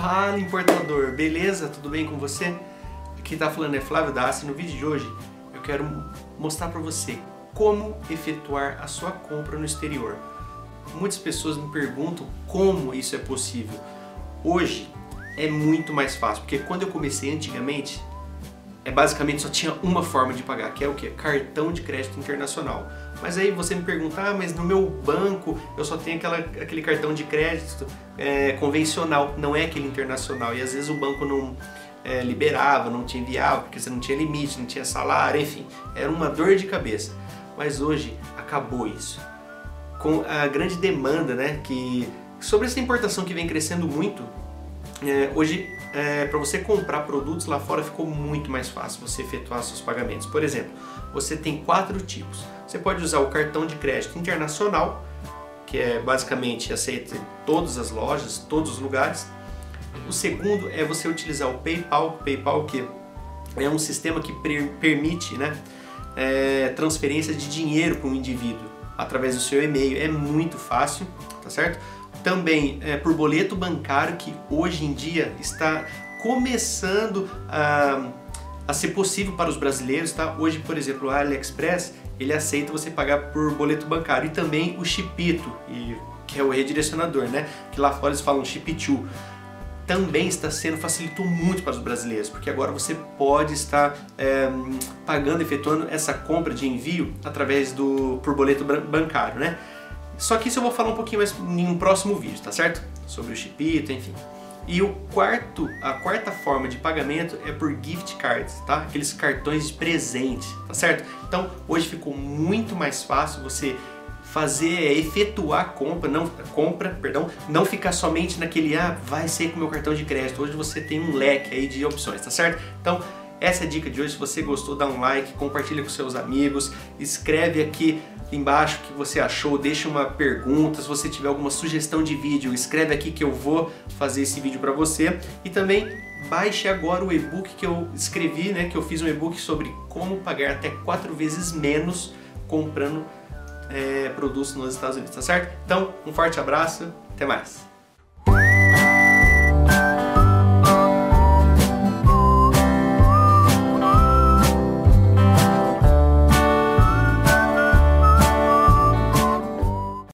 Fala importador, beleza? Tudo bem com você? Aqui tá falando é Flávio Dassi. No vídeo de hoje eu quero mostrar para você como efetuar a sua compra no exterior. Muitas pessoas me perguntam como isso é possível. Hoje é muito mais fácil, porque quando eu comecei antigamente, é basicamente só tinha uma forma de pagar, que é o que? Cartão de crédito internacional. Mas aí você me pergunta, ah, mas no meu banco eu só tenho aquela, aquele cartão de crédito é, convencional, não é aquele internacional. E às vezes o banco não é, liberava, não te enviava, porque você não tinha limite, não tinha salário, enfim, era uma dor de cabeça. Mas hoje acabou isso. Com a grande demanda, né, que sobre essa importação que vem crescendo muito, é, hoje é, para você comprar produtos lá fora ficou muito mais fácil você efetuar seus pagamentos. Por exemplo, você tem quatro tipos. Você pode usar o cartão de crédito internacional, que é basicamente aceito em todas as lojas, todos os lugares. O segundo é você utilizar o PayPal, PayPal que é um sistema que permite né, é, transferência de dinheiro para um indivíduo através do seu e-mail. É muito fácil, tá certo? Também é, por boleto bancário, que hoje em dia está começando a, a ser possível para os brasileiros. Tá? Hoje, por exemplo, o AliExpress ele aceita você pagar por boleto bancário e também o Chipito, que é o redirecionador, né? que lá fora eles falam Chip 2 também está sendo facilitou muito para os brasileiros, porque agora você pode estar é, pagando, efetuando essa compra de envio através do por boleto bancário, né? Só que isso eu vou falar um pouquinho mais em um próximo vídeo, tá certo? Sobre o Chipito, enfim. E o quarto, a quarta forma de pagamento é por gift cards, tá? Aqueles cartões de presente, tá certo? Então, hoje ficou muito mais fácil você fazer, é, efetuar a compra, não compra, perdão, não ficar somente naquele ah, vai ser com meu cartão de crédito. Hoje você tem um leque aí de opções, tá certo? Então, essa é a dica de hoje. Se você gostou, dá um like, compartilha com seus amigos, escreve aqui embaixo o que você achou, deixa uma pergunta, se você tiver alguma sugestão de vídeo, escreve aqui que eu vou fazer esse vídeo para você. E também baixe agora o e-book que eu escrevi, né, que eu fiz um e-book sobre como pagar até quatro vezes menos comprando é, produtos nos Estados Unidos, tá certo? Então, um forte abraço, até mais!